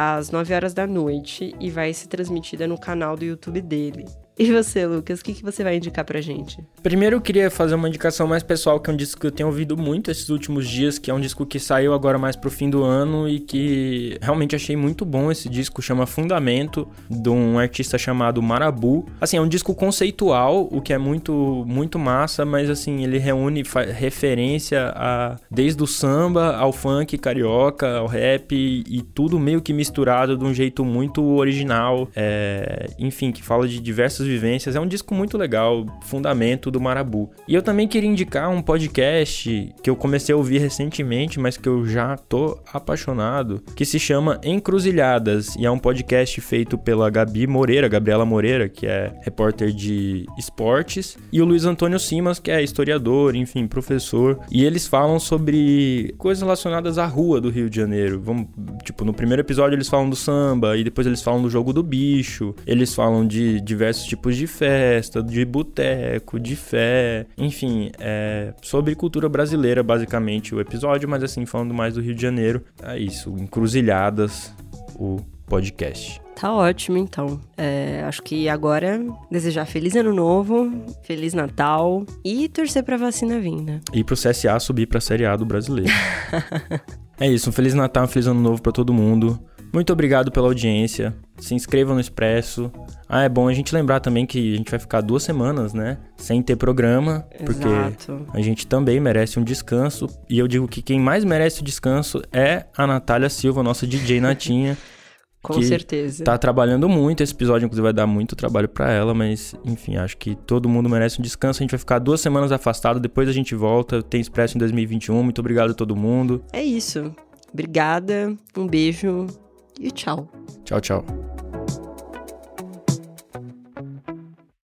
S2: às 9 horas da noite e vai ser transmitida no canal do YouTube dele. E você, Lucas, o que, que você vai indicar pra gente?
S1: Primeiro eu queria fazer uma indicação mais pessoal, que é um disco que eu tenho ouvido muito esses últimos dias, que é um disco que saiu agora mais pro fim do ano e que realmente achei muito bom esse disco, chama Fundamento, de um artista chamado Marabu. Assim, é um disco conceitual, o que é muito muito massa, mas assim, ele reúne referência a desde o samba ao funk carioca, ao rap e tudo meio que misturado de um jeito muito original, é, enfim, que fala de diversas vivências. É um disco muito legal, fundamento do Marabu. E eu também queria indicar um podcast que eu comecei a ouvir recentemente, mas que eu já tô apaixonado, que se chama Encruzilhadas. E é um podcast feito pela Gabi Moreira, Gabriela Moreira, que é repórter de esportes, e o Luiz Antônio Simas, que é historiador, enfim, professor. E eles falam sobre coisas relacionadas à rua do Rio de Janeiro. Vamos, tipo, no primeiro episódio eles falam do samba, e depois eles falam do jogo do bicho, eles falam de diversos tipos tipos de festa, de boteco, de fé, enfim, é sobre cultura brasileira, basicamente, o episódio, mas assim, falando mais do Rio de Janeiro. É isso, Encruzilhadas, o podcast.
S2: Tá ótimo, então. É, acho que agora desejar feliz ano novo, feliz Natal e torcer pra vacina vir, né?
S1: E pro CSA subir pra Série A do brasileiro. [laughs] é isso, um feliz Natal, um feliz ano novo para todo mundo. Muito obrigado pela audiência. Se inscrevam no Expresso. Ah, é bom a gente lembrar também que a gente vai ficar duas semanas, né? Sem ter programa. Porque
S2: Exato.
S1: a gente também merece um descanso. E eu digo que quem mais merece o descanso é a Natália Silva, nossa DJ [laughs] Natinha.
S2: Com certeza.
S1: Tá trabalhando muito. Esse episódio, inclusive, vai dar muito trabalho para ela, mas enfim, acho que todo mundo merece um descanso. A gente vai ficar duas semanas afastado, depois a gente volta. Tem Expresso em 2021. Muito obrigado a todo mundo.
S2: É isso. Obrigada, um beijo e tchau.
S1: Tchau, tchau.